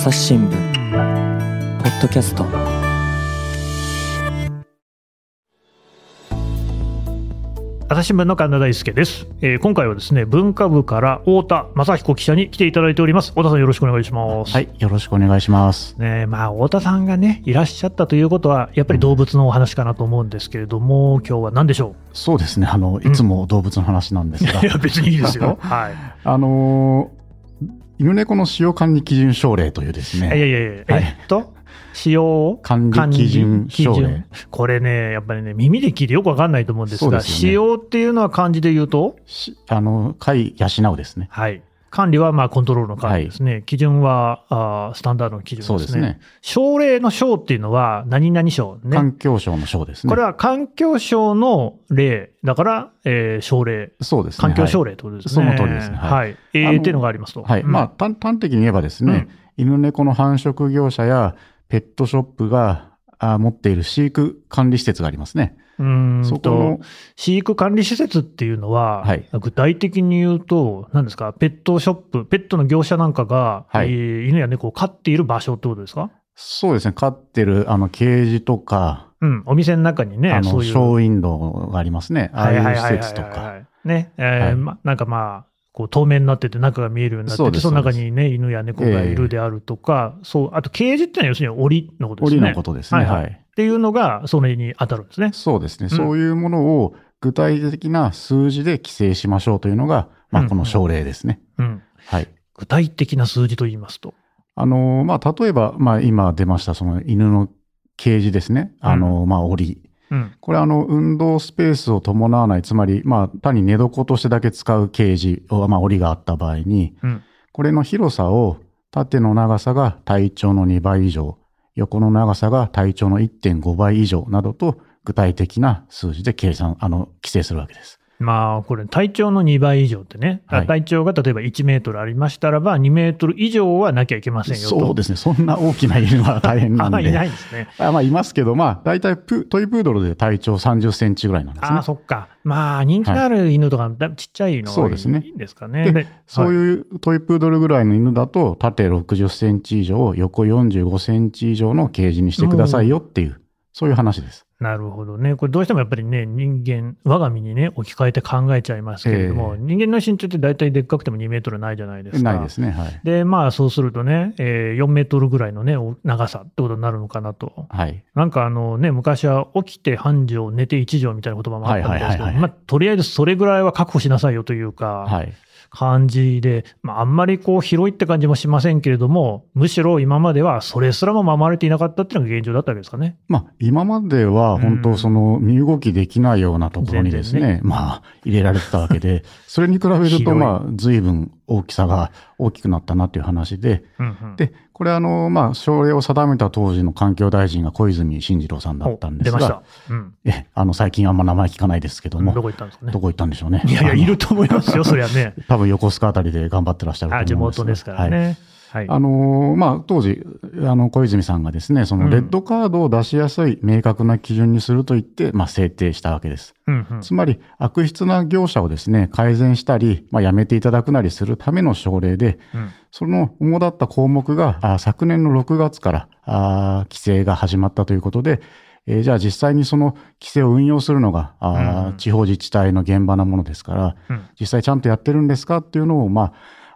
朝日新聞。ポッドキャスト。朝日新聞の神田大輔です、えー今回はですね文化部から太田正彦記者に来ていただいております。太田さんよろしくお願いします。はい、よろしくお願いします。ねまあ太田さんがねいらっしゃったということはやっぱり動物のお話かなと思うんですけれども、今日は何でしょそうですね、あの、いつも動物の話なんですが、ういや別にいいですよ。はい。あのー犬猫の使用管理基準省令というですいやいね、やいや、はい。えっと？使用管理基準省令これねやっぱりね耳で聞いてよくわかんないと思うんですがすよね。使用っていうのは漢字で言うと？しあの、飼い養うですね。はい管理はまあコントロールの管理ですね、基準はあースタンダードの基準ですね。そうですね。省令の省っていうのは、何々省ね。環境省の省ですね。これは環境省の例、だから、えー省令、そうですね。環境省令。令ってことですね。その通りですねは。はいえーっていうのがありますと。はい。うんまあ、端端的に言えばですね、犬猫の繁殖業者やペットショップがあ持っている飼育管理施設がありますね。うーんとそこの、飼育管理施設っていうのは、はい具体的に言うと、何ですか、ペットショップ、ペットの業者なんかが、はいえー犬や猫を飼っている場所ってことですか？そうですね、飼ってる、あの、ケージとか、うん、お店の中にね、あの。ショーウィンドウがありますね。ああいう施設とか。い。ね、えーはいま、なんかまあ、こう透明になってて中が見えるようになってて、その中にね、犬や猫がいるであるとか、そう、あとケージってのは要するに檻のことですね。檻のことですね。ははいい。っていうのが、それに当たるんですね。そうですね。そういうものを具体的な数字で規制しましょうというのが、まあ、うんこの省令ですね。うん。はい。具体的な数字と言いますと。あの、まあ、例えば、まあ、今出ました、その犬のケージですね。あの、まあ、檻。うん。これあの、運動スペースを伴わない、つまり、まあ、単に寝床としてだけ使うケージを、まあ、檻があった場合に、うん。これの広さを縦の長さが体長の2倍以上、横の長さが体長の1.5倍以上などと具体的な数字で計算、あの、規制するわけです。まあ、これ、体長の2倍以上ってね、はい体長が例えば1メートルありましたらば、2メートル以上はなきゃいけませんよと。そうですね。そんな大きな犬は大変なん あ、で。いないんですね。あまあ、いますけど、まあ、大体プトイプードルで体長30センチぐらいなんですねああ、。そっか。まあ、人気のある犬とか、だちっちゃいのがそうですねいいんですかね。でそうう。いうトイプードルぐらいの犬だと、縦60センチ以上、横45センチ以上のケージにしてくださいよっていう、そういう話です。なるほどね。これどうしてもやっぱりね、人間、我が身にね、置き換えて考えちゃいますけれども、ええ人間の身長って大体でっかくても2メートルないじゃないですか。ないですね。はい。で、まあそうするとね、えー4メートルぐらいのね、お長さってことになるのかなと。はい。なんかあのね、昔は起きて半畳、寝て一畳みたいな言葉もあったんですけど、まあとりあえずそれぐらいは確保しなさいよというか、はい。感じで、まあ、あんまりこう広いって感じもしませんけれども、むしろ今まではそれすらも守られていなかったっていうのが現状だったわけですかね。まあ、今まではうん。本当その身動きできないようなところにですね、全然まあ、入れられてたわけで、それに比べると、まあ、随分大きさが大きくなったなという話で、うんうん、で、これあの、まあ、省令を定めた当時の環境大臣が小泉進次郎さんだったんですが、。うん。え、あの、最近あんま名前聞かないですけども、どこ行ったんですかねど。こ行ったんでしょうね。いやいや、いると思いますよ、そりゃね。多分横須賀あたりで頑張ってらっしゃると思あ、地うんですが元ですからはいね。はい。あのーまあ、当時、あの、小泉さんがですね、そのレッドカードを出しやすい明確な基準にすると言って、まあ、制定したわけです。うんうん。つまり、悪質な業者をですね、改善したり、まあ、やめていただくなりするための省令で、うん。その主だった項目が、あ昨年の6月から、あ規制が始まったということで、えーじゃあ実際にその規制を運用するのが、あうん。地方自治体の現場なものですから、うん。実際ちゃんとやってるんですかっていうのを、まあ、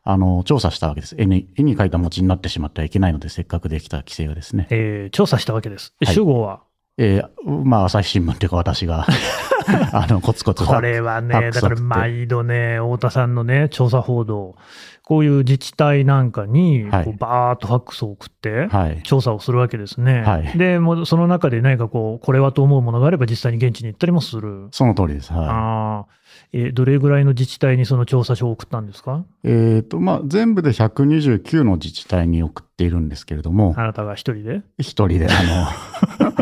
あの、調査したわけです。絵に、絵に描いた餅になってしまってはいけないので、せっかくできた規制がですね。えー調査したわけです。はい主語は、えーまあ、朝日新聞というか私が、あの、コツコツこれはね、だから毎度ね、太田さんのね、調査報道、こういう自治体なんかに、はいこうバーっとファックスを送って、はい。調査をするわけですね。はいで、もうその中で何かこう、これはと思うものがあれば、実際に現地に行ったりもする。その通りです。はああえーどれぐらいの自治体にその調査書を送ったんですか？い。えっ、と、まあ、全部で129の自治体に送っているんですけれども、あなたが一人で？一人で、あ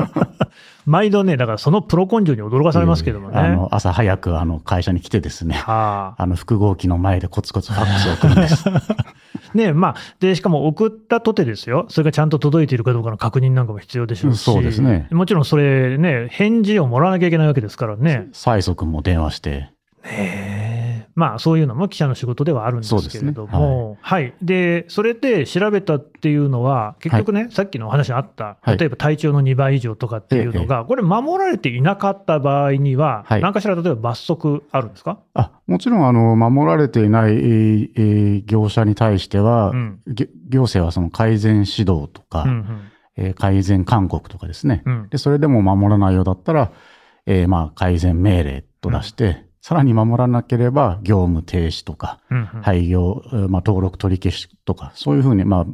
毎度ね、だからそのプロ根性に驚かされますけどもね。の、あの朝早く、あの、会社に来てですね、はああの、複合機の前でコツコツファックスを送るんです。ねまあ、で、しかも送ったとてですよ、それがちゃんと届いているかどうかの確認なんかも必要でしょうし、そうですねもちろんそれね、返事をもらわなきゃいけないわけですからね。催促も電話して、ねえ。まあ、そういうのも記者の仕事ではあるんですけれども、はい、でそれで調べたっていうのは、結局ね、さっきのお話あった、はい。例えば体調の2倍以上とかっていうのが、これ、守られていなかった場合には、はい。何かしら例えば罰則あるんですか、あもちろんあの守られていない、え業者に対しては、うん。ぎ行政はその改善指導とか、うんうん。えー改善勧告とかですね、うん。でそれでも守らないようだったら、えーまあ改善命令と出して、さらに守らなければ業務停止とか、うんうん廃業、えーまあ、登録取り消しとか、そういうふうに、まあ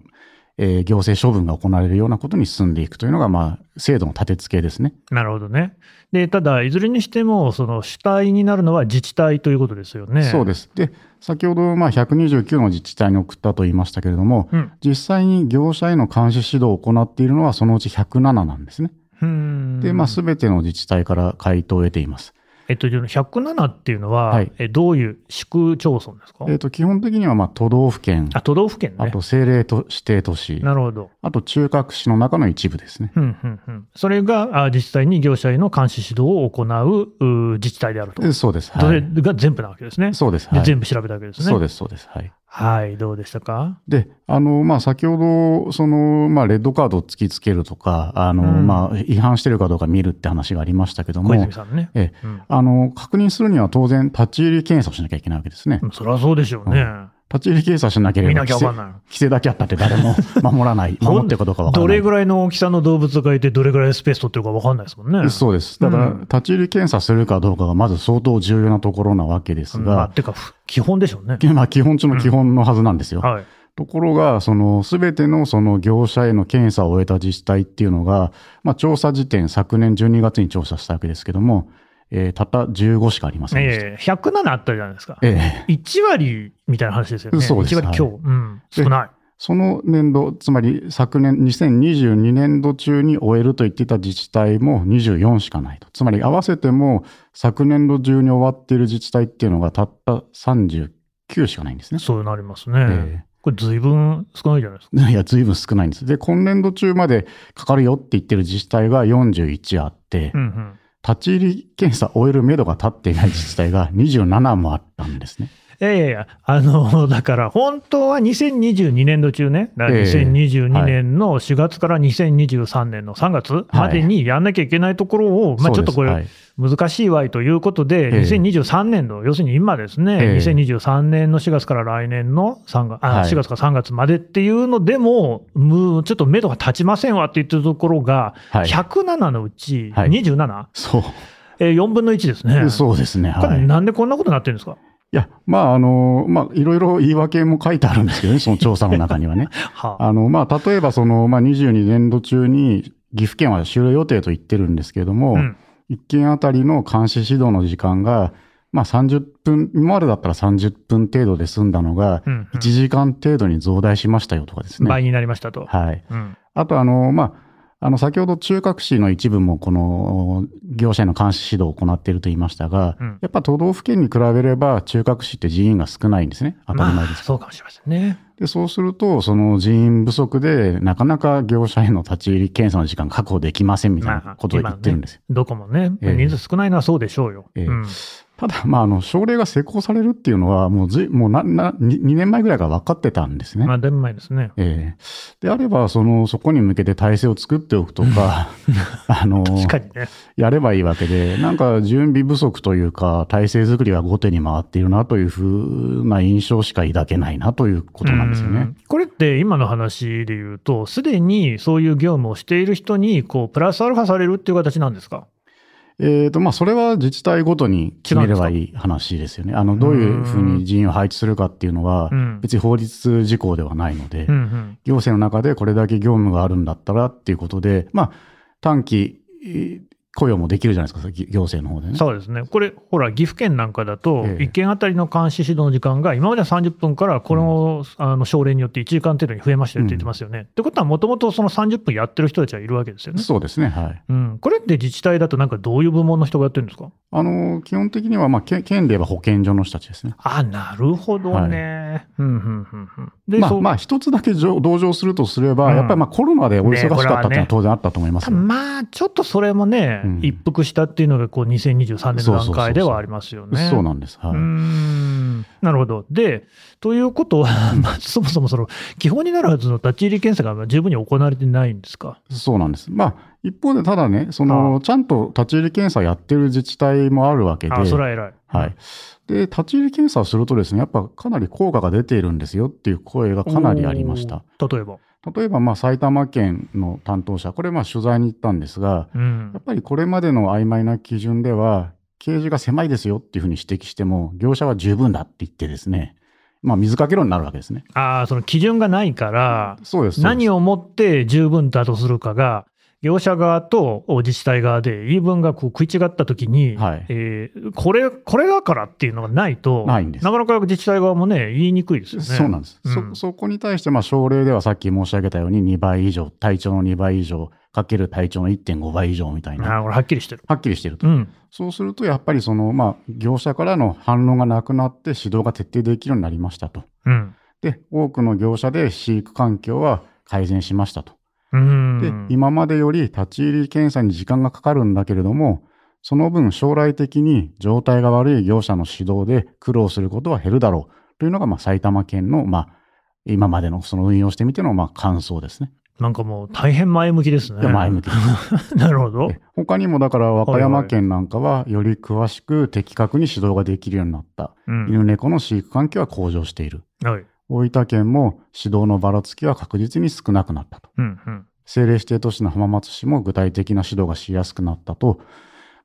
えー行政処分が行われるようなことに進んでいくというのが、まあ、制度の立て付けですね。なるほどね。でただ、いずれにしても、その主体になるのは自治体ということですよね。そうです。で、先ほど、まあ、129の自治体に送ったと言いましたけれども、うん実際に業者への監視指導を行っているのはそのうち107なんですね。うんで、まあ、すべての自治体から回答を得ています。えっと、107っていうのは、はいえどういう市区町村ですか、えっ、と、基本的には、まあ、都道府県、あ都道府県ね。あと政令都指定都市、なるほど。あと中核市の中の一部ですね。うんうんうん、それがあ実際に業者への監視指導を行うう自治体であると。えそうです。それはい。が全部なわけですね。そうです。ではい。全部調べたわけですね。そうです、そうです。はい。はい、どうでしたか？で、あの、まあ、先ほど、その、まあ、レッドカードを突きつけるとか、あの、うんまあ、違反してるかどうか見るって話がありましたけどもね。ええうんあの、確認するには当然、立ち入り検査をしなきゃいけないわけですね。そりゃそうでしょうね。立ち入り検査しなけれ見ば規制、なきゃわかんない。規制だけあったって誰も 守らない、守ってるかどうかわからない。どれぐらいの大きさの動物がいて、どれぐらいスペース取ってるかわかんないですもんね。そうです。だから、うん立ち入り検査するかどうかがまず相当重要なところなわけですまあ、が、てか、ふ基本でしょうね。まあ、基本中の基本のはずなんですよ。はい。ところが、その、すべてのその業者への検査を終えた自治体っていうのが、まあ、調査時点、昨年12月に調査したわけですけども、えーたった15しかありませんでした。ええ107あったじゃないですか。ええ1割みたいな話ですよね。そうです1割強。うん。少ない。その年度、つまり昨年、2022年度中に終えると言っていた自治体も24しかないと。つまり合わせても昨年度中に終わっている自治体っていうのがたった39しかないんですね。そうなりますね。えこれ、ずいぶん少ないじゃないですか。えいや、随分少ないんです。で、今年度中までかかるよって言ってる自治体が41あって、うんうん。立ち入り検査を終える目処が立っていない自治体が27もあったんですね。いやいやいや、あの、だから、本当は2022年度中ね、だからええ。2022年の4月から2023年の3月までにやんなきゃいけないところを、まあちょっとこれ、難しいわいということで、ええ。2023年度、要するに今ですね、ええ。2023年の4月から来年の3月、あはい。4月から3月までっていうのでも、むちょっと目処が立ちませんわって言ってるところが、はい。107のうちはい。27?、そう。えー4分の1ですね。そうですね。はい。いなんでこんなことになってるんですか？や、まあ、あの、まあ、いろいろ言い訳も書いてあるんですけどね、その調査の中にはね。はああの、まあ、例えばその、まあ、22年度中に岐阜県は終了予定と言ってるんですけれども、うん1件あたりの監視指導の時間が、まあ、30分、今までだったら30分程度で済んだのが、うんうん1時間程度に増大しましたよとかですね。倍になりましたと。はい。うんあと、あの、まあ、あの、先ほど中核市の一部もこの業者への監視指導を行っていると言いましたが、うんやっぱ都道府県に比べれば中核市って人員が少ないんですね。当たり前まあです。そうかもしれませんね。で、そうすると、その人員不足で、なかなか業者への立ち入り検査の時間確保できませんみたいなことを言ってるんですよ。どこもね、ええ人数少ないのはそうでしょうよ。ええうんただ、まあ、あの、省令が施行されるっていうのは、もうずい、もうな、な、2, 年前ぐらいから分かってたんですね。まあ、だいぶ前ですね。ええであれば、その、そこに向けて体制を作っておくとか、あの、確かにね。やればいいわけで、なんか準備不足というか、体制作りが後手に回っているなというふうな印象しか抱けないなということなんですよねうん。これって今の話で言うと、すでにそういう業務をしている人に、こう、プラスアルファされるっていう形なんですか？えっ、と、まあ、それは自治体ごとに決めればいい話ですよね。あの、どういうふうに人員を配置するかっていうのはうん、別に法律事項ではないので、うんうん。行政の中でこれだけ業務があるんだったらっていうことで、まあ、短期えー雇用もできるじゃないですか、行政の方でね。そうですね。これ、ほら、岐阜県なんかだと、ええ1件あたりの監視指導の時間が、今までは30分から、この,、あの省令によって1時間程度に増えましたよって言ってますよね。ってことは、もともとその30分やってる人たちはいるわけですよね。そうですね、はい。うん、これって自治体だと、なんかどういう部門の人がやってるんですか？あの、基本的には、まあ、県県で言えば保健所の人たちですね。あ、なるほどね。うん、うん、うん、うん。で、まあ、まあ、一つだけ同同情するとすれば、うんやっぱりまあコロナでお忙しかったっていうのは当然あったと思いますよ。まあ、ちょっとそれもね、うん一服したっていうのがこう2023年の段階ではありますよね。そうなんです。はい。んなるほど。で、ということは、まあそもそもその基本になるはずの立ち入り検査が十分に行われてないんですか？そうなんです。まあ、一方でただね、その、ちゃんと立ち入り検査やってる自治体もあるわけで、あ、それは偉い。はい。で、立ち入り検査をするとですね、やっぱかなり効果が出ているんですよっていう声がかなりありました。例えば？例えば、まあ、埼玉県の担当者、これ、まあ、取材に行ったんですが、うんやっぱりこれまでの曖昧な基準では、掲示が狭いですよっていうふうに指摘しても、業者は十分だって言ってですね、まあ、水かけ論になるわけですね。ああ、その基準がないから、そうです。を何をもって十分だとするかが、業者側と自治体側で言い分がこう食い違ったときに、はいえーこれ、これだからっていうのがないと、ないんですなかなか自治体側もね、言いにくいですよね。そうなんです。うんそ、そこに対して、まあ、省令ではさっき申し上げたように2倍以上、体長の2倍以上、かける体長の1.5倍以上みたいな、これはっきりしてる。はっきりしてると。うん。そうすると、やっぱりその、まあ、業者からの反論がなくなって指導が徹底できるようになりましたと。うん。で、多くの業者で飼育環境は改善しましたと。うん。で、今までより立ち入り検査に時間がかかるんだけれども、その分将来的に状態が悪い業者の指導で苦労することは減るだろうというのが、まあ、埼玉県の、まあ、今までのその運用してみての、まあ、感想ですね。なんかもう大変前向きですね。で前向き。なるほど。で他にもだから和歌山県なんかはより詳しく的確に指導ができるようになった。うん。犬猫の飼育環境は向上している。はい。大分県も指導のばらつきは確実に少なくなったと。うん。うん。政令指定都市の浜松市も具体的な指導がしやすくなったと、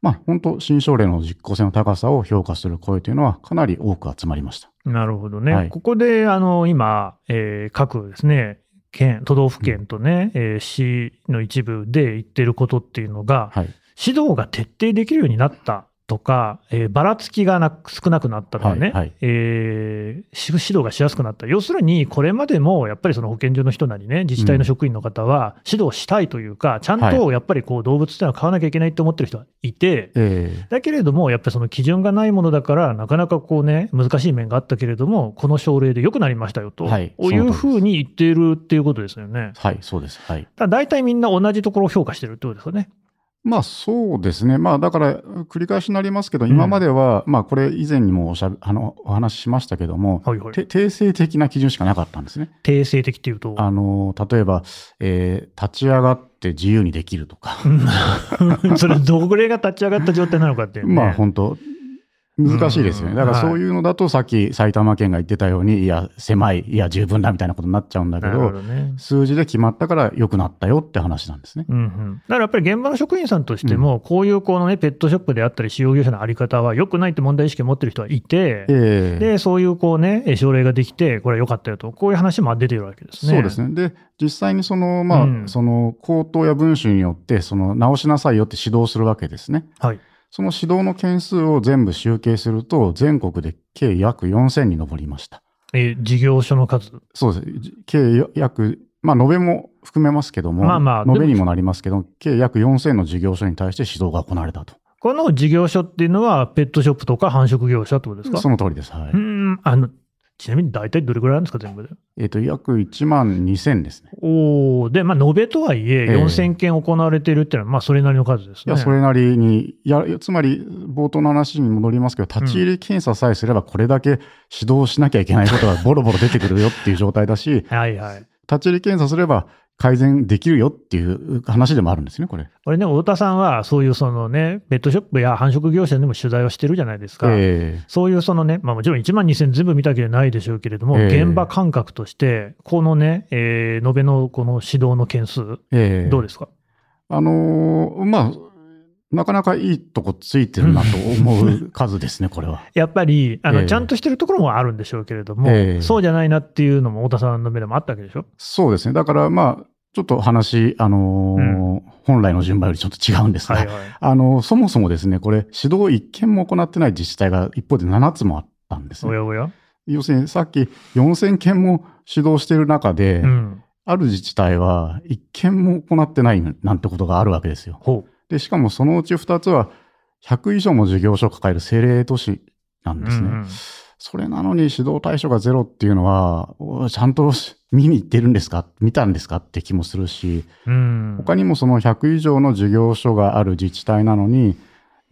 まあ、本当、新省令の実効性の高さを評価する声というのはかなり多く集まりました。なるほどね。はいここで、あの、今、えー各ですね、県、都道府県とね、えー市の一部で言ってることっていうのが、はい。指導が徹底できるようになったとか、えーばらつきがなく少なくなったとかね、はいはいえーし指導がしやすくなった。要するに、これまでもやっぱりその保健所の人なりね、自治体の職員の方は指導したいというか、ちゃんとやっぱりこう動物っていうのは飼わなきゃいけないって思ってる人はいて、えだけれども、やっぱりその基準がないものだから、なかなかこうね、難しい面があったけれども、この省令で良くなりましたよと、はいいうふうに言っているっていうことですよね。ーはい、そうです。はい。ただ大体みんな同じところを評価してるってことですよね。まあそうですね。まあだから繰り返しになりますけど、うん今までは、まあこれ以前にもおしゃべあのお話ししましたけども、はいはい。て定性的な基準しかなかったんですね。定性的っていうと？あの、例えば、えー立ち上がって自由にできるとか、うん それ、どれが立ち上がった状態なのかっていうね。まあ本当難しいですよね。うんだからそういうのだとさっき埼玉県が言ってたように、いや、狭い、いや、十分だみたいなことになっちゃうんだけど、どね。数字で決まったから良くなったよって話なんですね。うんうん、だからやっぱり現場の職員さんとしても、こういうこの、ね、ペットショップであったり、使用業者のあり方は良くないって問題意識を持ってる人はいて、ええでそういうこう、ね、症例ができて、これは良かったよと、こういう話も出てるわけですね。そうですね。で、実際にその、まあ、うんその、口頭や文書によって、その、直しなさいよって指導するわけですね。はい。その指導の件数を全部集計すると、全国で計約4000に上りました。えー事業所の数？そうです。計約、まあ、延べも含めますけども、まあまあ延べにもなりますけど、計約4000の事業所に対して指導が行われたと。この事業所っていうのは、ペットショップとか繁殖業者ってことですか？その通りです。はい。うーんあのちなみに大体どれぐらいなんですか、全部で？えっ、と、約1万2000ですね。おーで、まあ、延べとはいえ、ええ4000件行われているっていうのは、まあ、それなりの数ですね。いや、それなりに、いや、つまり、冒頭の話に戻りますけど、立ち入り検査さえすれば、これだけ指導しなきゃいけないことがボロボロ出てくるよっていう状態だし、はいはい。立ち入り検査すれば改善できるよっていう話でもあるんですね、これ。これね、太田さんは、そういうそのね、ペットショップや繁殖業者でも取材をしてるじゃないですか。えそういうそのね、まあもちろん1万2000全部見たわけじゃないでしょうけれども、ええ現場感覚として、このね、えー延べのこの指導の件数、えええどうですか？あのーまあ、なかなかいいとこついてるなと思う数ですね、これは。やっぱりあの、ええちゃんとしてるところもあるんでしょうけれども、ええそうじゃないなっていうのも太田さんの目でもあったわけでしょ？そうですね。だから、まあ、ちょっと話、あのー本来の順番よりちょっと違うんですが、はいはい。あの、そもそもですね、これ、指導一件も行ってない自治体が一方で7つもあったんですね。おやおや。要するに、さっき4000件も指導している中で、うん。ある自治体は一件も行ってないなんてことがあるわけですよ。ほで、しかもそのうち2つは、100以上も事業所を抱える政令都市なんう。ですね。うんうんそれなのに指導対象がゼロっていうのは、おちゃんとし見に行ってるんですか？見たんですか？って気もするし、うん。他にもその100以上の事業所がある自治体なのに、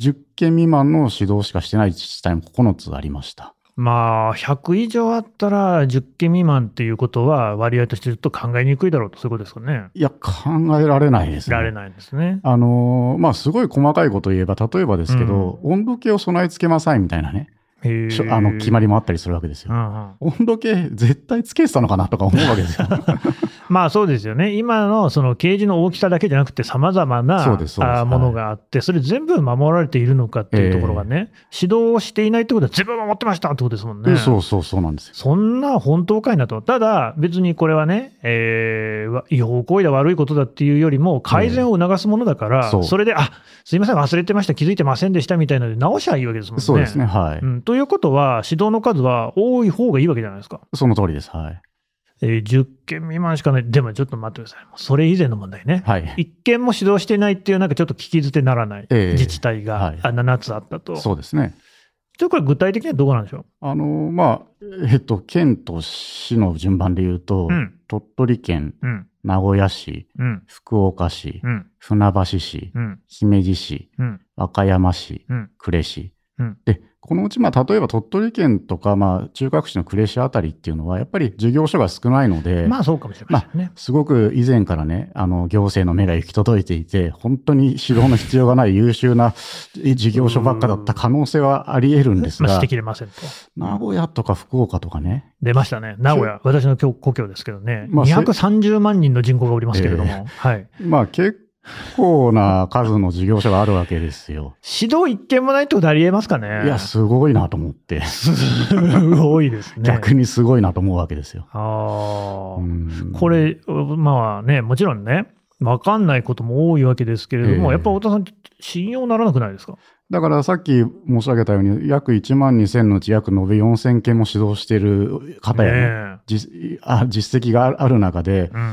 10件未満の指導しかしてない自治体も9つありました。まあ、100以上あったら10件未満っていうことは割合としてちょっと考えにくいだろうと、そういうことですかね。いや、考えられないですね。られないんですね。あのーまあ、すごい細かいことを言えば、例えばですけど、温度計を備え付けなさいみたいなね、あの決まりもあったりするわけですよ。うんうん温度計絶対つけてたのかなとか思うわけですよ。まあそうですよね、今のそのケージの大きさだけじゃなくて、さまざまなものがあって、それ全部守られているのかっていうところがね、指導をしていないってことは、全部守ってましたってことですもんね。そうそうそうなんですよ。そんな本当かいなと、ただ別にこれはね、え違法行為だ、悪いことだっていうよりも、改善を促すものだから、それで、あすいません、忘れてました、気づいてませんでしたみたいなので、直しゃいいわけですもんね。そうですね。はい。うん、ということは、指導の数は多い方がいいわけじゃないですか。その通りです。はい。えー10件未満しかない、でもちょっと待ってください、それ以前の問題ね。はい。一件も指導してないっていう、なんかちょっと聞き捨てならないええ自治体が、はいあ7つあったと。そうですね。ちょっとこれ、具体的にはどこなんでしょあのーまあ、えっと、県と市の順番で言うと、う。うん、鳥取県、うん、名古屋市、うん、福岡市、うん、船橋市、うん、姫路市、うん、和歌山市、うん、呉市。うん。で、このうち、まあ、例えば鳥取県とか、まあ、中核市の呉市あたりっていうのは、やっぱり事業所が少ないので、まあそうかもしれませんね。すごく以前からね、あの、行政の目が行き届いていて、本当に指導の必要がない 優秀な事業所ばっかだった可能性はあり得るんですまあ、が指摘、れませんと。名古屋とか福岡とかね、出ましたね、名古屋、私の故故郷ですけどね、まあせ230万人の人口がおりますけれども、え。はい、まあ結構な数の事業所があるわけですよ。指導一件もないってことありえますかね？いや、すごいなと思って、すごいですね。逆にすごいなと思うわけですよ。ああ、うんこれ、まあね、もちろんね、分かんないことも多いわけですけれども、ええやっぱ太田さん、信用ならなくないですか？だからさっき申し上げたように、約1万2000のうち約延べ4000件も指導している方やね、ね実あ実績がある中でえ、うん。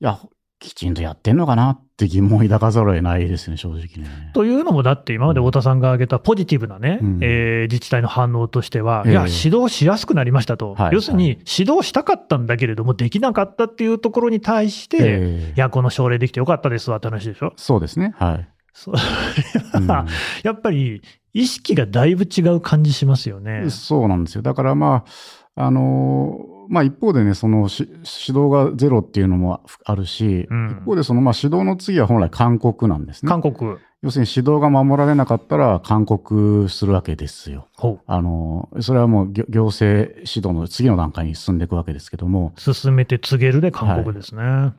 いや、きちんとやってんのかなって疑問を抱かざるを得ないですね、正直ね。というのも、だって今まで太田さんが挙げたポジティブなね、うんえー自治体の反応としては、ええいや、指導しやすくなりましたと、はい要するに指導したかったんだけれども、できなかったっていうところに対して、いええや、この奨励できてよかったですわって話でしょ。そうですね。はい。それは、やっぱり意識がだいぶ違う感じしますよねうん。そうなんですよ。だからまあ、あのーまあ一方でね、そのし指導がゼロっていうのもあるし、うん一方でそのまあ指導の次は本来勧告なんですね。韓国、要するに指導が守られなかったら勧告するわけですよ。ほあのーそれはもう行行政指導の次の段階に進んでいくわけですけども、う、進めて告げるで韓国ですね。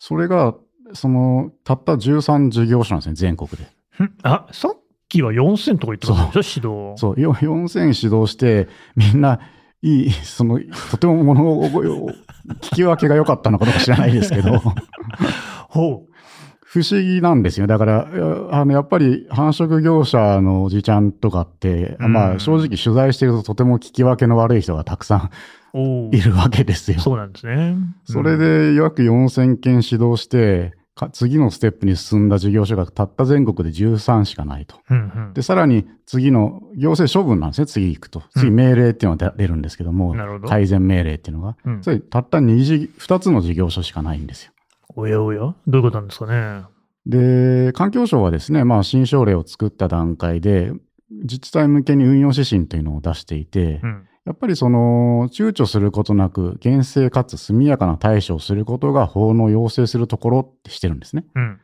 それが、その、たった13事業所なんですね、全国で。ん？あさっきは4000とか言ってましたでしょ、指導。そう、よ4000指導して、みんな、いい、その、とても物を、聞き分けが良かったのかどうか知らないですけど、ほ不思議なんですよ。だから、あの、やっぱり繁殖業者のおじちゃんとかって、うんまあ、正直取材してるととても聞き分けの悪い人がたくさんいるわけですよ。そうなんですね。それで約4000件指導して、か次のステップに進んだ事業所がたった全国で13しかないと。うんうんで、さらに次の行政処分なんですね、次行くと。次うん命令っていうのが出出るんですけども、なるほど改善命令っていうのが。うんそれたった 2, 事2つの事業所しかないんですよ。おやおや？どういうことなんですかね？で、環境省はですね、まあ、新省令を作った段階で、自治体向けに運用指針というのを出していて、うん。やっぱりその、躊躇することなく、厳正かつ速やかな対処をすることが法の要請するところってしてるんですね。うん。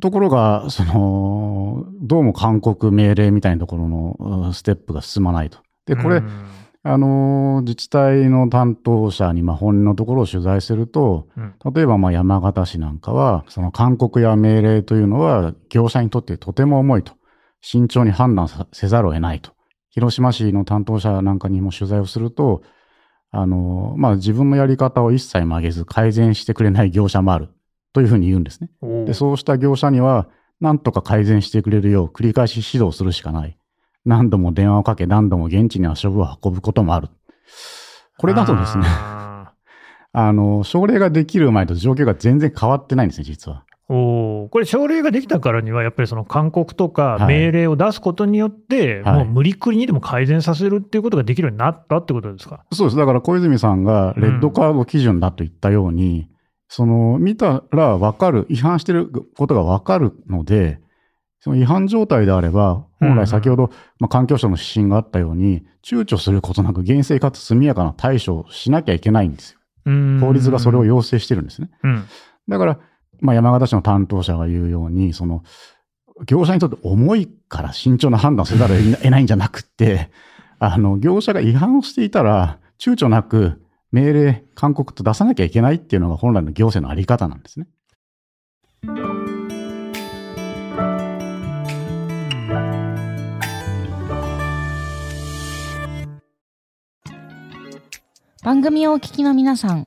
ところが、その、どうも勧告命令みたいなところのうんステップが進まないと。で、これ、うんあの、自治体の担当者に、まあ、本音のところを取材すると、うん例えば、まあ、山形市なんかは、その勧告や命令というのは、業者にとってとても重いと。慎重に判断させざるを得ないと。広島市の担当者なんかにも取材をすると、あの、まあ、自分のやり方を一切曲げず改善してくれない業者もある。というふうに言うんですね。で、そうした業者には、なんとか改善してくれるよう繰り返し指導するしかない。何度も電話をかけ、何度も現地に足を運ぶこともある。これだとですね、あ あの、症例ができる前と状況が全然変わってないんですね、実は。おーこれ、条例ができたからには、やっぱりその勧告とかはい命令を出すことによって、はいもう無理くりにでも改善させるっていうことができるようになったってことですか？そうです。だから小泉さんがレッドカード基準だと言ったように、その見たら分かる、違反してることが分かるので、その違反状態であれば、本来先ほど、まあ、環境省の指針があったように、躊躇することなく厳正かつ速やかな対処をしなきゃいけないんですよ。法法律がそれを要請してるんですね。うん。だから、まあ、山形市の担当者が言うように、その、業者にとって重いから慎重な判断をせざるを 得ないんじゃなくて、あの、業者が違反をしていたら、躊躇なく命令、勧告と出さなきゃいけないっていうのが本来の行政のあり方なんですね。番組をお聞きの皆さん、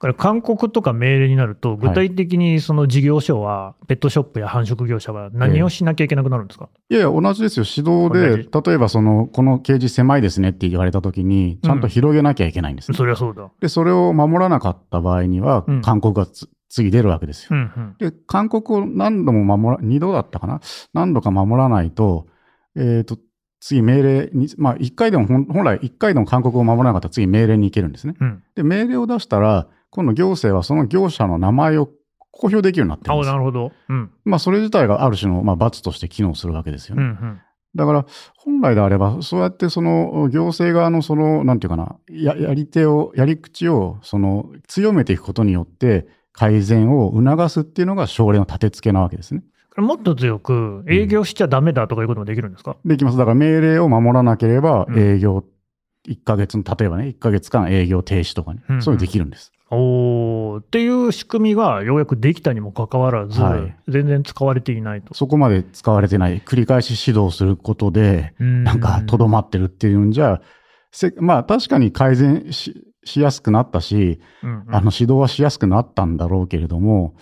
これ、勧告とか命令になると、具体的にその事業所は、ペットショップや繁殖業者は何をしなきゃいけなくなるんですか、いやいや、同じですよ。指導で、同例えばその、このケージ狭いですねって言われたときに、ちゃんと広げなきゃいけないんですね、そりゃそうだ。で、それを守らなかった場合にはうん、勧告がつ次出るわけですよ。うんうん。で、勧告を何度も守ら、2度だったかな？何度か守らないと、えっ、と、次命令に、まあ1回でも本、本来1回でも勧告を守らなかったら次命令に行けるんですね。うん。で、命令を出したら、今度行政はその業者の名前を公表できるようになってるあんですよ。なるほど。うん。まあそれ自体がある種の、まあ、罰として機能するわけですようんうね。ん。だから、本来であれば、そうやってその行政側のその、なんていうかな、ややり手を、やり口を、その、強めていくことによって、改善を促すっていうのが省令の立て付けなわけですね。もっと強く、営業しちゃダメだとかいうこともできるんですか、できます。だから命令を守らなければうん営業、1ヶ月の、例えばね、1ヶ月間営業停止とかね、うんうんそういうのできるんです。おーっていう仕組みがようやくできたにもかかわらず、はい全然使われていないと。そこまで使われてない、繰り返し指導することで、ななんか、とどまってるっていうんじゃ、せまあ、確かに改善ししやすくなったし、うんうんあの、指導はしやすくなったんだろうけれども、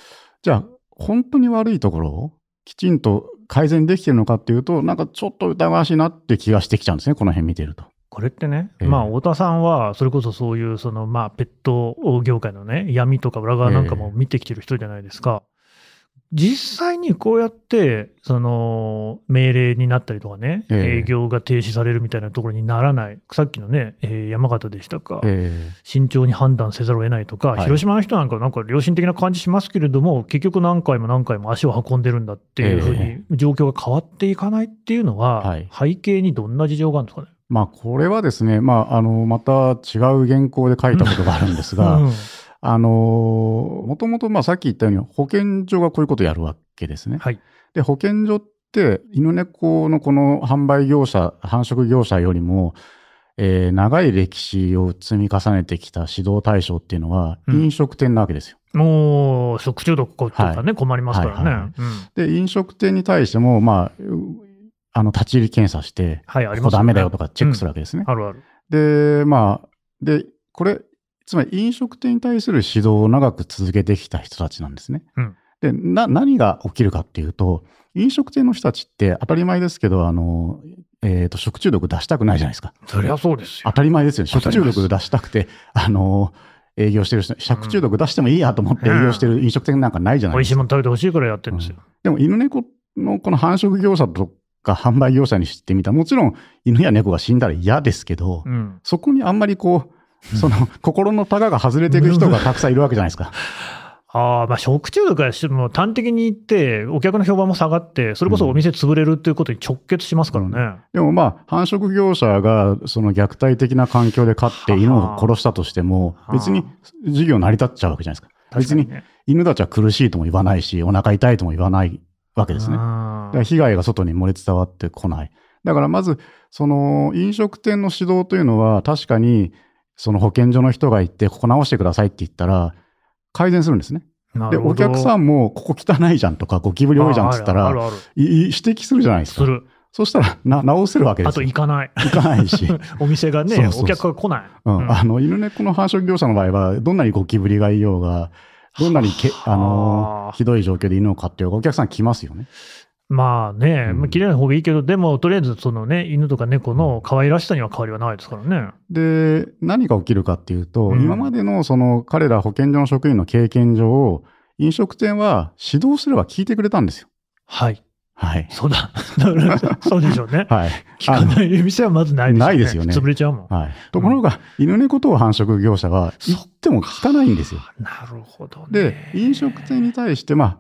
じゃあ、本当に悪いところをきちんと改善できてるのかっていうと、なんかちょっと疑わしいなって気がしてきちゃうんですね、この辺見てると。これってね、ええ。まあ、太田さんは、それこそそういう、その、まあ、ペット業界のね、闇とか裏側なんかも見てきてる人じゃないですか。実際にこうやって、その、命令になったりとかね、ええ。営業が停止されるみたいなところにならない、さっきのね、えー山形でしたか、え慎重に判断せざるを得ないとか、はい。広島の人なんかなんか良心的な感じしますけれども、結局何回も何回も足を運んでるんだっていうふうえに状況が変わっていかないっていうのは、はい。背景にどんな事情があるんですかね？まあ、これはですね、まあ、あの、また違う原稿で書いたことがあるんですが、うんあの、もともと、まあ、さっき言ったように、保健所がこういうことをやるわけですね。はい。で、保健所って、犬猫のこの販売業者、繁殖業者よりも、えー長い歴史を積み重ねてきた指導対象っていうのは、うん飲食店なわけですよ。もう、食中毒とかね、はい困りますからね。はいはいはいうんで、飲食店に対しても、まあ、うあの、立ち入り検査して、はい、ありここダメだよとかチェックするわけですね。あるある。で、まあ、で、これ、つまり飲食店に対する指導を長く続けてきた人たちなんですね。うんで、な、何が起きるかっていうと、飲食店の人たちって当たり前ですけど、あの、えっ、と、食中毒出したくないじゃないですか。そりゃそうですよ当。たり前ですよね。食中毒出したくて、あの、営業してる人、食中毒出してもいいやと思って営業してる飲食店なんかないじゃないですか。美味しいもの食べてほしいからやってるんですよ。でも、犬猫のこの繁殖業者とか販売業者にしてみたら、もちろん犬や猫が死んだら嫌ですけど、うん。そこにあんまりこう、その 心のタガが外れていく人がたくさんいるわけじゃないですか。ああ、まあ食中毒はしもう端的に言って、お客の評判も下がって、それこそお店潰れるっていうことに直結しますからね。でもまあ、繁殖業者がその虐待的な環境で飼って犬を殺したとしてもは、あ別に事業成り立っちゃうわけじゃないですか。別にね、犬たちは苦しいとも言わないし、お腹痛いとも言わないわけですね。だあから被害が外に漏れ伝わってこない。だからまず、その飲食店の指導というのは確かに、その保健所の人が行って、ここ直してくださいって言ったら、改善するんですね。で、お客さんんも、ここ汚いじゃんとか、ゴキブリ多いじゃんっつったら、指摘するじゃないですか。する。そしたらな直せるわけであと。行かない。行かないし。お店がね、そうそうそうお客が来ない。うんうんあの犬猫の繁殖業者の場合は、どんなにゴキブリがいようが、どんなにけあはのあひどい状況で犬を飼ってようが、お客さん来ますよね。まあね、うんまあ綺麗な方がいいけど、でもとりあえずそのね、犬とか猫の可愛らしさには変わりはないですからね。で、何が起きるかっていうと、うん今までのその彼ら保健所の職員の経験上、飲食店は指導すれば聞いてくれたんですよ。はい。はい。そうだ。そうでしょうね。はい。聞かない店はまずないですよね。ないですよね潰れちゃうもん。はい。ところが、犬猫等繁殖業者は言っても聞かないんですよ。なるほどね。で、飲食店に対して、まあ、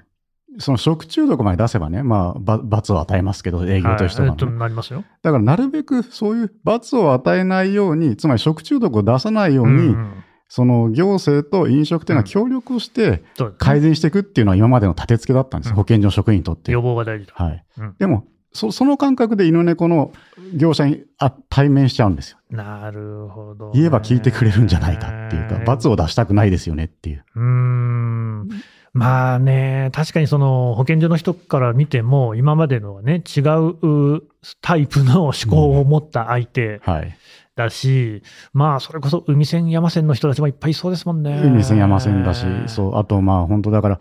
その食中毒まで出せばね、まあ、ば罰を与えますけど、営業としては、はいえっと、なりますよ。だから、なるべくそういう罰を与えないように、つまり食中毒を出さないように、うんうんその行政と飲食店が協力をして改善していくっていうのは今までの立て付けだったんです、うん保健所の職員にとって。予防が大事だ。はい。うんでもそ、その感覚で犬猫の業者にあ対面しちゃうんですよ。なるほどね、言えば聞いてくれるんじゃないかっていうか、罰を出したくないですよねっていう。うーん。まあね、確かにその保健所の人から見ても、今までのはね、違ううタイプの思考を持った相手はい。だし、まあ、それこそ海線、山線の人たちもいっぱいいそうですもんね。海線山線だし、そう、あとまあ本当だから、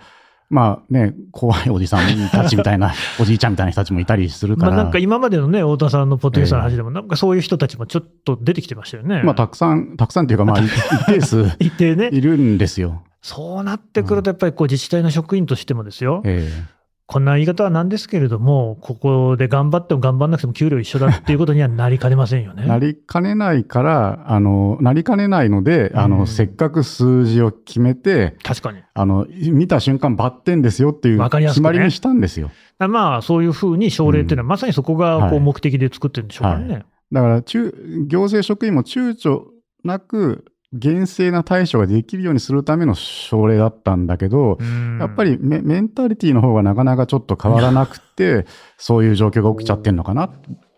まあね、怖いおじさんたちみたいな、おじいちゃんみたいな人たちもいたりするから、まあなんか今までのね、太田さんのポッドキャストの話でも、なんかそういう人たちもちょっと出てきてましたよね。まあたくさん、たくさんっていうか、まあ一一定数 一定ね。いるんですよ。そうなってくると、やっぱりこう自治体の職員としてもですよ、えこんな言い方はなんですけれども、ここで頑張っても頑張んなくても給料一緒だっていうことにはなりかねませんよね。えなりかねないから、あの、なりかねないので、あの、うんせっかく数字を決めて、確かに。あの、見た瞬間バッテンですよっていう決まりにしたんですよ。まあ、そういうふうに奨励っていうのは、まさにそこがこはいう目的で作ってるんでしょうからね。だから、中、行政職員も躊躇なく、厳正な対処ができるようにするための奨励だったんだけど、うんやっぱりメメンタリティの方がなかなかちょっと変わらなくて、そういう状況が起きちゃってんのかな。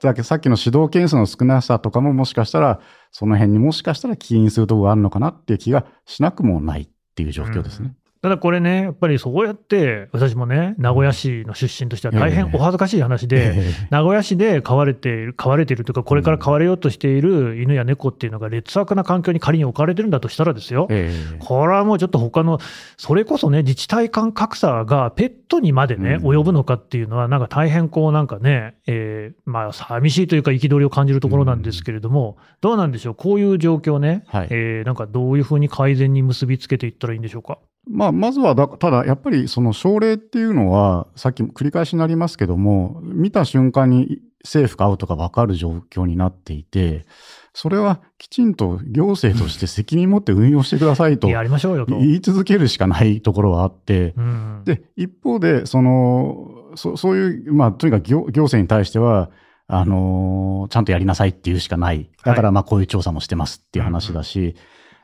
だけどさっきの指導件数の少なさとかももしかしたら、その辺にもしかしたら起因するところがあるのかなっていう気がしなくもないっていう状況ですね。ただこれね、やっぱりそうやって、私もね、名古屋市の出身としては大変お恥ずかしい話で、え名古屋市で飼われている、飼われているというか、これから飼われようとしている犬や猫っていうのが劣悪な環境に仮に置かれてるんだとしたらですよ、ええ。これはもうちょっと他の、それこそね、自治体間格差がペットにまでね、うん。及ぶのかっていうのは、なんか大変こう、なんかね、えーまあ、寂しいというか、憤りを感じるところなんですけれども、どうなんでしょう、こういう状況ね、はい。えーなんかどういうふうに改善に結びつけていったらいいんでしょうか？まあ、まずはだ、ただやっぱりその奨励っていうのは、さっきも繰り返しになりますけども、見た瞬間に政府かアウトか分かる状況になっていて、それはきちんと行政として責任持って運用してくださいとやりましょうよと。言い続けるしかないところはあって、うん、で、一方で、その、そそういう、まあ、とにかく行行政に対しては、あのーちゃんとやりなさいっていうしかない。だから、まあ、こういう調査もしてますっていう話だし、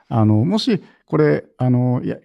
あの、もし、これ、あの、いや、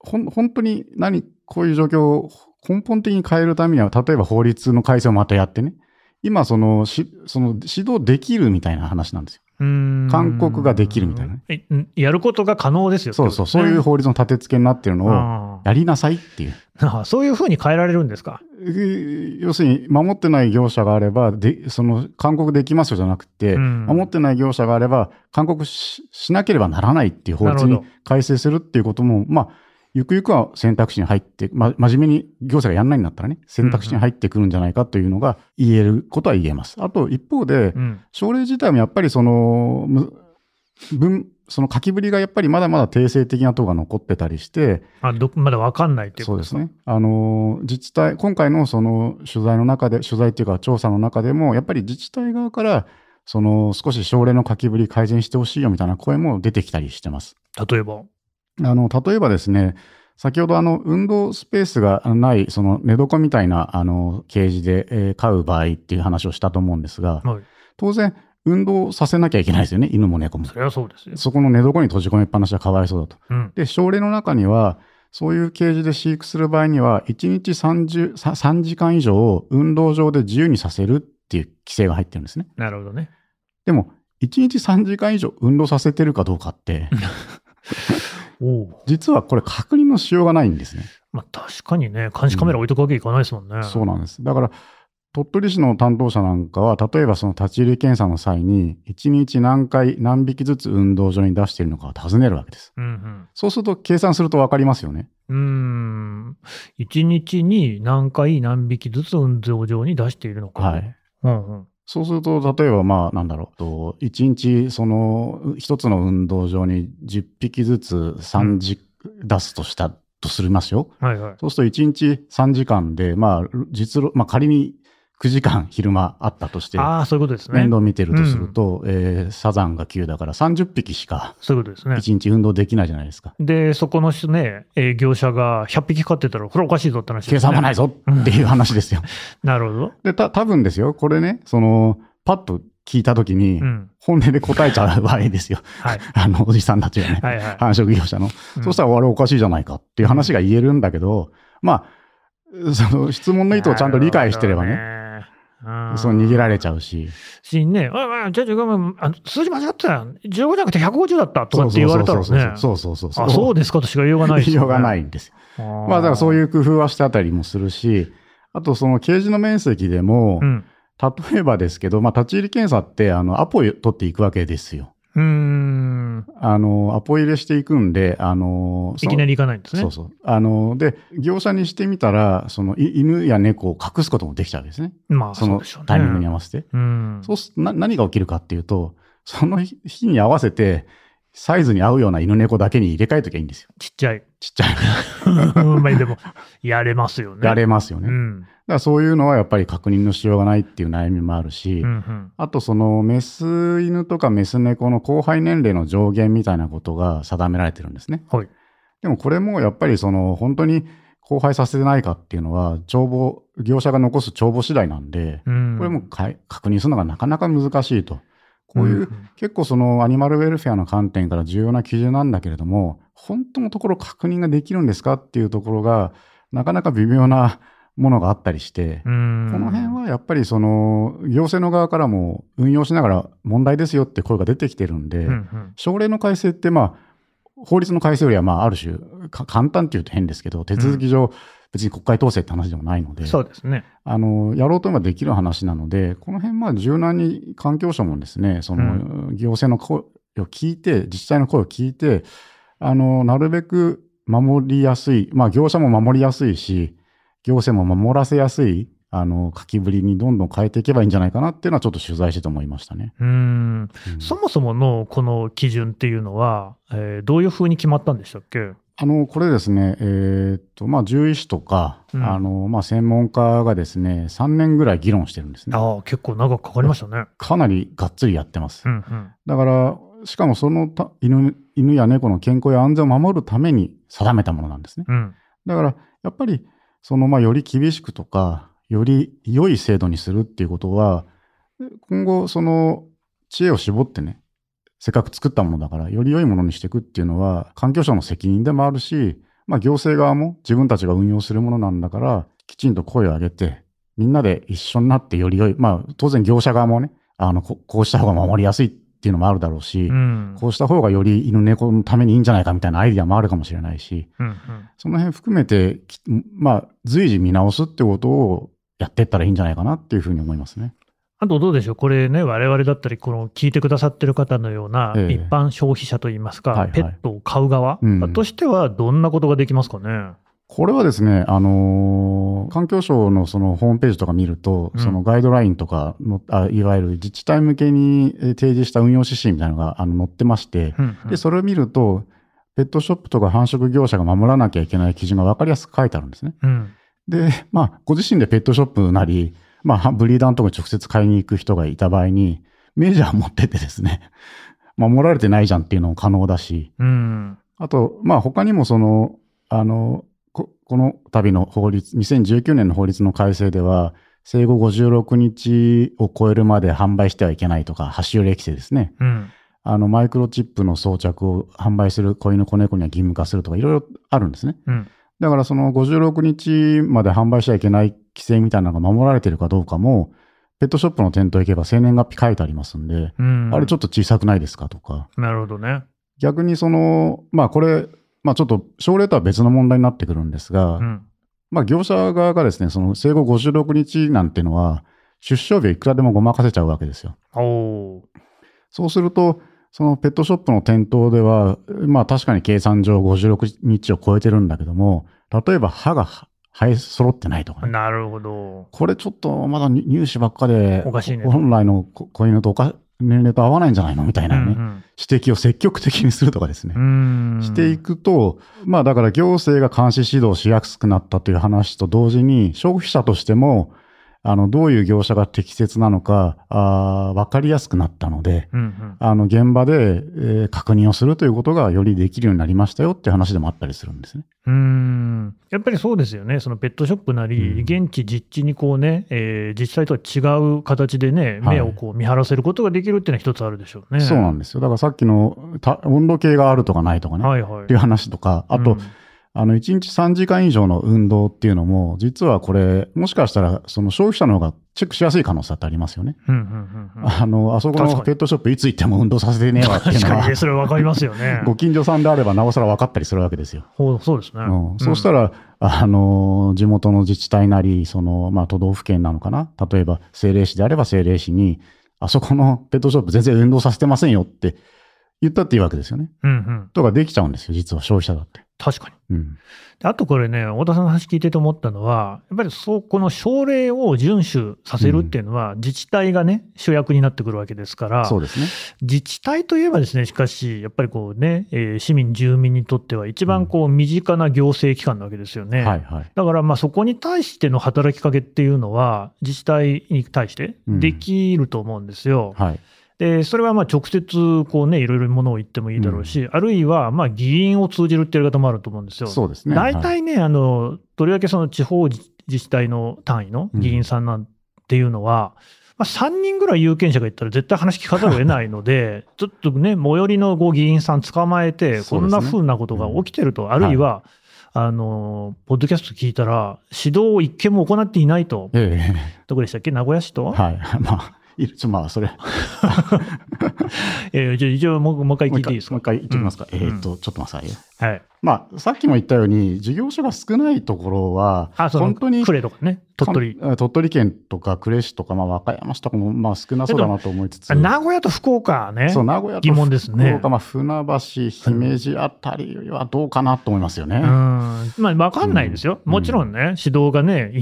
ほん、本当に何、こういう状況を根本的に変えるためには、例えば法律の改正をまたやってね、今、その、し、その、指導できるみたいな話なんですよ。うん。勧告ができるみたいなね。やることが可能ですよ。そうそう、そういう法律の立て付けになってるのを、あやりなさいっていう。あそういうふうに変えられるんですか？えー要するに、守ってない業者があれば、で、その、勧告できますよじゃなくて、うん。守ってない業者があれば、勧告ししなければならないっていう法律に改正するっていうことも、まあ、ゆくゆくは選択肢に入って、ま、真面目に業者がやんないんだったらね、選択肢に入ってくるんじゃないかというのが言えることは言えます。あと、一方で、うん症例自体もやっぱりその、む文、その書きぶりがやっぱりまだまだ定性的なところが残ってたりして、あどまだ分かんないっていうことそうですね。あの、自治体、今回のその取材の中で、取材っていうか調査の中でも、やっぱり自治体側から、その少し症例の書きぶり改善してほしいよみたいな声も出てきたりしてます。例えば？あの、例えばですね、先ほどあの、運動スペースがない、その寝床みたいな、あの、ケージで、えー飼う場合っていう話をしたと思うんですが、はい、当然、運動させなきゃいけないですよね、犬も猫もそ。れはそうですよ。そこの寝床に閉じ込めっぱなしはかわいそうだと。うん、で、症例の中には、そういうケージで飼育する場合には、1日 30, さ3時間以上運動場で自由にさせるっていう規制が入ってるんですね。なるほどね。でも、1日3時間以上運動させてるかどうかって。実はこれ確認のしようがないんですね。まあ確かにね、監視カメラ置いとくわけいかないですもんね。そうなんです。だから、鳥取市の担当者なんかは、例えばその立ち入り検査の際に、1日何回、何匹ずつ運動場に出しているのかを尋ねるわけです。うんうん。そうすると、計算すると分かりますよね。うーん。一日に何回何匹ずつ運動場に出しているのか。はい。うんうん。そうすると、例えば、まあ、なんだろう、と1日、その、一つの運動場に10匹ずつ3時、出すとした、とすりますよ。はいはい。そうすると、1日3時間で、まあ、実労、まあ、仮に9時間昼間あったとして、ああ、そういうことですね。面倒見てるとすると、えーサザンが9だから30匹しかそういうことですね。1日運動できないじゃないですか。で、そこの人ね、えー業者が100匹飼ってたら、これおかしいぞって話です、ね。計算もないぞっていう話ですよ。なるほど。で、た、多分ですよ、これね、その、パッと聞いたときにう、ん。本音で答えちゃう場合ですよ。はい。あの、おじさんたちがね、はいはい。繁殖業者の。うんそしたら、あれおかしいじゃないかっていう話が言えるんだけど、まあ、その質問の意図をちゃんと理解してればね、そう逃げられちゃうし。しね、ああ、ちょちょ、ごめん、あの数字間違ってたよ。15じゃなくて150だったとかって言われたらね。そうそうそうそう。あ、そうですかとしか言いようがないですよ、ね。。言いようがないいんですよ。まあ、だからそういうう工夫はしてあったりもするし、あとそのケージの面積でもう、ん。例えばですけど、まあ、立ち入り検査って、あの、アポを取っていくわけですよ。うーん。あの、アポ入れしていくんで、あの、いきなり行かないんですね。そうそう。あの、で、業者にしてみたら、その、い犬や猫を隠すこともできちゃうわけですね。まあ、その。タイミングに合わせて。うん。そうすな、何が起きるかっていうと、その日日に合わせて、サイズに合うような犬猫だけに入れ替えときゃいいんですよ。ちっちゃい。ちっちゃい。まあでも、やれますよね。やれますよね。だかうん。らそういうのはやっぱり確認のしようがないっていう悩みもあるし、うんうん。あとそのメス犬とかメス猫の交配年齢の上限みたいなことが定められてるんですね。はい。でもこれもやっぱりその本当に交配させてないかっていうのは帳簿、業者が残す帳簿次第なんで、うん。これも確認するのがなかなか難しいと。こういう、ん結構そのアニマルウェルフェアの観点から重要な基準なんだけれども、本当のところ確認ができるんですかっていうところが、なかなか微妙なものがあったりして、うん。この辺はやっぱりその行政の側からも運用しながら問題ですよって声が出てきてるんで、うんうん。省令の改正ってまあ、法律の改正よりはまあある種か簡単っていうと変ですけど、手続き上別に国会統制って話でもないので、そうですね。あの、やろうと思えばできる話なので、この辺、まあ、柔軟に環境省もですね、その、行政の声を聞いて、自治体の声を聞いて、あの、なるべく守りやすい、まあ、業者も守りやすいし、行政も守らせやすい、あの、書きぶりにどんどん変えていけばいいんじゃないかなっていうのは、ちょっと取材してて思いましたね。うん。うんそもそものこの基準っていうのは、えーどういうふうに決まったんでしたっけ？あの、これですね、えーっと、まあ、獣医師とか、うんあの、まあ、専門家がですね、3年ぐらい議論してるんですね。ああ、結構長くかかりましたね。かなりがっつりやってます。うんうん。だから、しかもそのた犬犬や猫の健康や安全を守るために定めたものなんですね。うん。だから、やっぱり、その、まあ、より厳しくとか、より良い制度にするっていうことは、今後、その、知恵を絞ってね、せっかく作ったものだから、より良いものにしていくっていうのは、環境省の責任でもあるし、まあ、行政側も自分たちが運用するものなんだから、きちんと声を上げて、みんなで一緒になってより良い、まあ、当然業者側もね、あの、ここうした方が守りやすいっていうのもあるだろうし、うん。こうした方がより犬猫のためにいいんじゃないかみたいなアイディアもあるかもしれないし、うんうん。その辺含めて、きまあ、随時見直すってことをやっていったらいいんじゃないかなっていうふうに思いますね。あとどうでしょう、これね、我々だったり、この聞いてくださってる方のようなええ。一般消費者といいますか、はいはい。ペットを飼う側うん。としては、どんなことができますかね？これはですね、あのー環境省のそのホームページとか見ると、うん。そのガイドラインとかのあ、いわゆる自治体向けにえー提示した運用指針みたいなのがあの載ってまして、うんうん。で、それを見ると、ペットショップとか繁殖業者が守らなきゃいけない基準が分かりやすく書いてあるんですね。うん。で、まあ、ご自身でペットショップなり、まあ、ブリーダーのところに直接買いに行く人がいた場合に、メジャー持ってってですね、守られてないじゃんっていうのも可能だし、うん。あと、まあ、他にもその、あの、ここの度の法律、2019年の法律の改正では、生後56日を超えるまで販売してはいけないとか、箸寄り規制ですね。うん。あの、マイクロチップの装着を販売する子犬子猫には義務化するとか、いろいろあるんですね。うん。だからその56日まで販売しちゃいけない規制みたいなのが守られてるかどうかも、ペットショップの店頭行けば生年月日書いてありますんで、うんあれちょっと小さくないですかとか、なるほどね。逆にその、まあこれ、まあちょっと症例とは別の問題になってくるんですが、うんまあ、業者側がですね、その生後56日なんてのは、出生日をいくらでもごまかせちゃうわけですよ。そうすると、そのペットショップの店頭では、まあ確かに計算上56日を超えてるんだけども、例えば歯が生え揃ってないとかね。なるほど。これちょっとまだ乳歯ばっかで、おかしいねと本来の子子犬とおか年齢と合わないんじゃないのみたいなね、うん指摘を積極的にするとかですねう。んうんしていくと、まあだから行政が監視指導しやすくなったという話と同時に、消費者としても、あの、どういう業者が適切なのか、あーわかりやすくなったので、うんうんあの、現場で、えー確認をするということがよりできるようになりましたよっていう話でもあったりするんですね。うーんやっぱりそうですよね、そのペットショップなり、うん現地実地にこうね、えー実際とは違う形でね、はい目をこう見張らせることができるっていうのは一つあるでしょうね。そうなんですよ。だからさっきのた温度計があるとかないとかね、はいはい。っていう話とか、あと、うんあの、1日3時間以上の運動っていうのも、実はこれ、もしかしたら、その消費者の方がチェックしやすい可能性ってありますよね。うんうんうんうんあの、あそこのペットショップいつ行っても運動させてねえわっていうのは確かにね、、それ分かりますよね。ご近所さんであればなおさら分かったりするわけですよ。ほうそうですね。うん、そうしたら、あの、地元の自治体なり、その、まあ、都道府県なのかな。例えば、政令市であれば政令市に、あそこのペットショップ全然運動させてませんよって言ったっていいわけですよね。うんうん、とかできちゃうんですよ、実は消費者だって。確かに。うん。であとこれね、太田さんの話聞いてて思ったのは、やっぱりそうこの省令を遵守させるっていうのは、自治体がね、主役になってくるわけですから、そうですね。自治体といえばですね、しかし、やっぱりこうね、えー市民、住民にとっては一番こう身近な行政機関なわけですよね。はいはい。だからまあそこに対しての働きかけっていうのは、自治体に対してできると思うんですよ。はい。で、それはまあ直接こうね、いろいろものを言ってもいいだろうし、あるいはまあ議員を通じるってやり方もあると思うんですよ。そうですね。大体ね、あの、とりわけその地方自自治体の単位の議員さんなんていうのは、まあ、3人ぐらい有権者がいったら絶対話聞かざるを得ないので、ちょっとね、最寄りのご議員さん捕まえて、こんな風なことが起きてると、あるいは、あの、ポッドキャスト聞いたら、指導を一件も行っていないと、ええ。どこでしたっけ、名古屋市と、はい。まあ、いるちょまあ、それ、えーじゃあ一応もうもう一回聞いていいですか？もう一。回言ってみますか？うんえーっと、ちょっと待ってくださいよ。はい。まあ、さっきも言ったように、事業所が少ないところは、あ、本当に呉とかね、鳥取。鳥取県とか呉市とか、まあ、和歌山市とかも、まあ、少なそうだなと思いつつ。名古屋と福岡ね。そう、名古屋と疑問ですね福岡まあ、船橋、姫路あたりはどうかなと思いますよね。うんまあ、わかんないですよ、うんもちろんね、指導がね、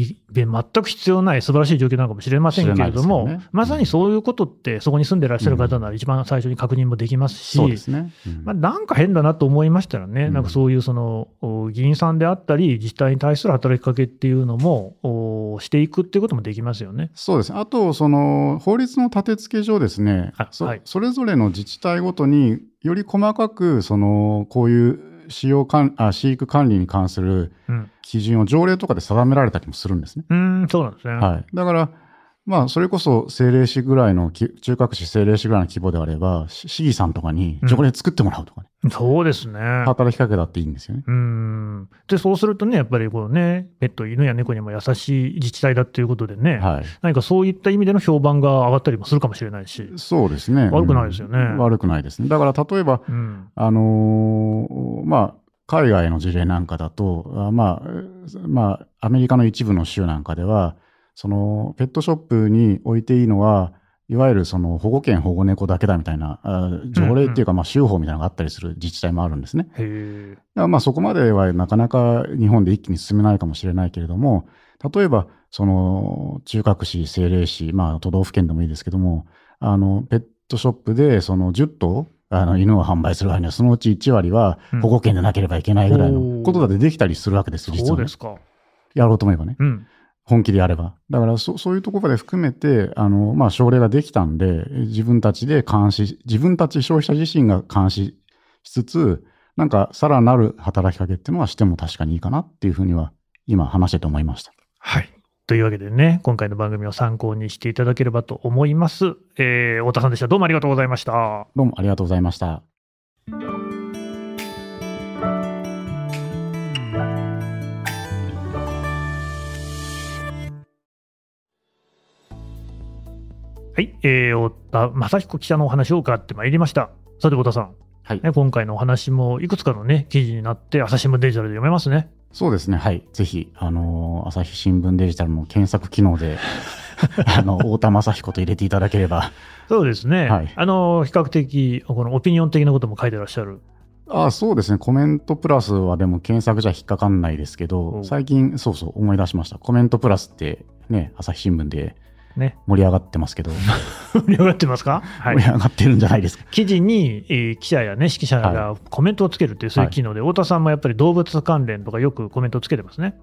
い全く必要ない素晴らしい状況なのかもしれませんけれども、ねまさにそういうことって、そこに住んでらっしゃる方なら、一番最初に確認もできますし、そうですね。うんまあ、なんか変だなと思いましたらね、うんなんかそういうそのお議員さんであったり、自治体に対する働きかけっていうのもおしていくっていうこともできますよね。そうですね。あと、その、法律の立て付け上ですねはいそれぞれの自治体ごとにより細かく、その、こういう使用管あ飼育管理に関するうん、基準を条例とかで定められたりもするんですね。うーんそうなんですね。はい。だから、まあ、それこそ政令市ぐらいのき、中核市政令市ぐらいの規模であれば、し市議さんとかに条例作ってもらうとかね、そうですね。働きかけたっていいんですよね。うーんでそうするとね、やっぱりこうね、ペット、犬や猫にも優しい自治体だっていうことでね、はい。何かそういった意味での評判が上がったりもするかもしれないし、そうですね。悪くないですよねうん悪くないですね。だから、例えば、うん、あのーまあ、海外の事例なんかだと、あまあ、まあ、アメリカの一部の州なんかでは、その、ペットショップに置いていいのは、いわゆるその保護犬保護猫だけだみたいな、あ条例っていうか、まあ、州法みたいなのがあったりする自治体もあるんですね。へえ、だからまあそこまではなかなか日本で一気に進めないかもしれないけれども、例えば、その中核市、政令市、まあ都道府県でもいいですけども、あの、ペットショップでその10頭、あの犬を販売する場合には、そのうち1割はうん。保護犬でなければいけないぐらいのことだってできたりするわけですよ、実はね、そうですか。やろうと思えばね。うん、本気でやれば。だからそ、そういうところまで含めて、あの、まあ、省令ができたんで、自分たちで監視、自分たち消費者自身が監視しつつ、なんか、さらなる働きかけっていうのはしても確かにいいかなっていうふうには、今話してて思いました。はい。というわけでね、今回の番組を参考にしていただければと思います。えー、太田さんでした。どうもありがとうございました。どうもありがとうございました。はい、えー、太田正彦記者のお話を伺ってまいりました。さて、太田さん、はい。ね、今回のお話もいくつかのね、記事になって、朝日新聞デジタルで読めますね。そうですね、はい。ぜひ、あのー朝日新聞デジタルの検索機能で、あの、太田正彦と入れていただければ。そうですね、はいあの比較的、このオピニオン的なことも書いてらっしゃる。あそうですね、コメントプラスはでも検索じゃ引っかかんないですけおど、最近、そうそう、思い出しました。コメントプラスって、ね、朝日新聞でね、盛り上がってますけど、盛り上がってますか、はい。盛り、上がってるんじゃないですか。記事に、えー記者や、ね、指揮者がコメントをつけるっていう、そういう機能で、太田さんもやっぱり動物関連とか、よくコメントをつけてますね。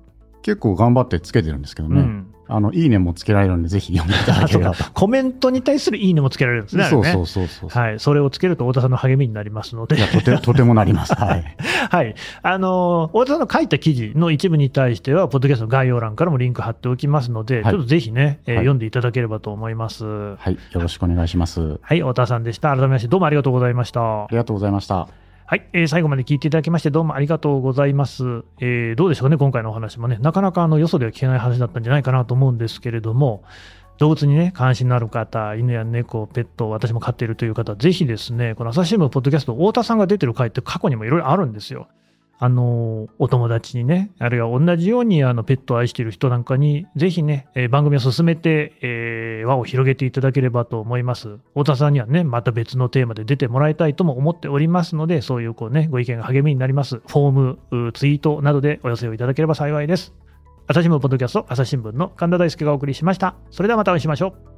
結構頑張ってつけてるんですけどね、うんあの、いいねもつけられるんで、ぜひ読んでいただあければ。コメントに対するいいねもつけられるんですね、そうそうそうそう。はい、それをつけると太田さんの励みになりますのでいや、とて、とてもなります。はい。はい。あのー、太田さんの書いた記事の一部に対しては、ポッドキャストの概要欄からもリンク貼っておきますので、はいちょっとぜひね、えーはい読んでいただければと思います。ははい。よろしくお願いします。い、太田さんでした。改めましてどうもありがとうございました。ありがとうございました。はい、えー最後まで聞いていただきまして、どうもありがとうございます。えーどうでしょうね、今回のお話もね、なかなかあのよそでは聞けない話だったんじゃないかなと思うんですけれども、動物にね、関心のある方、犬や猫、ペット、私も飼っているという方、ぜひですね、この朝日新聞ポッドキャスト、太田さんが出てる回って過去にもいろいろあるんですよ。あのお友達にね、あるいは同じようにあのペットを愛している人なんかに、ぜひね、えー番組を進めて、えー輪を広げていただければと思います。太田さんにはね、また別のテーマで出てもらいたいとも思っておりますので、そういうこうね、ご意見が励みになります。フォーム、ツイートなどでお寄せをいただければ幸いです。朝日新聞ポッドキャスト、朝日新聞の神田大輔がお送りしました。それではまたお会いしましょう。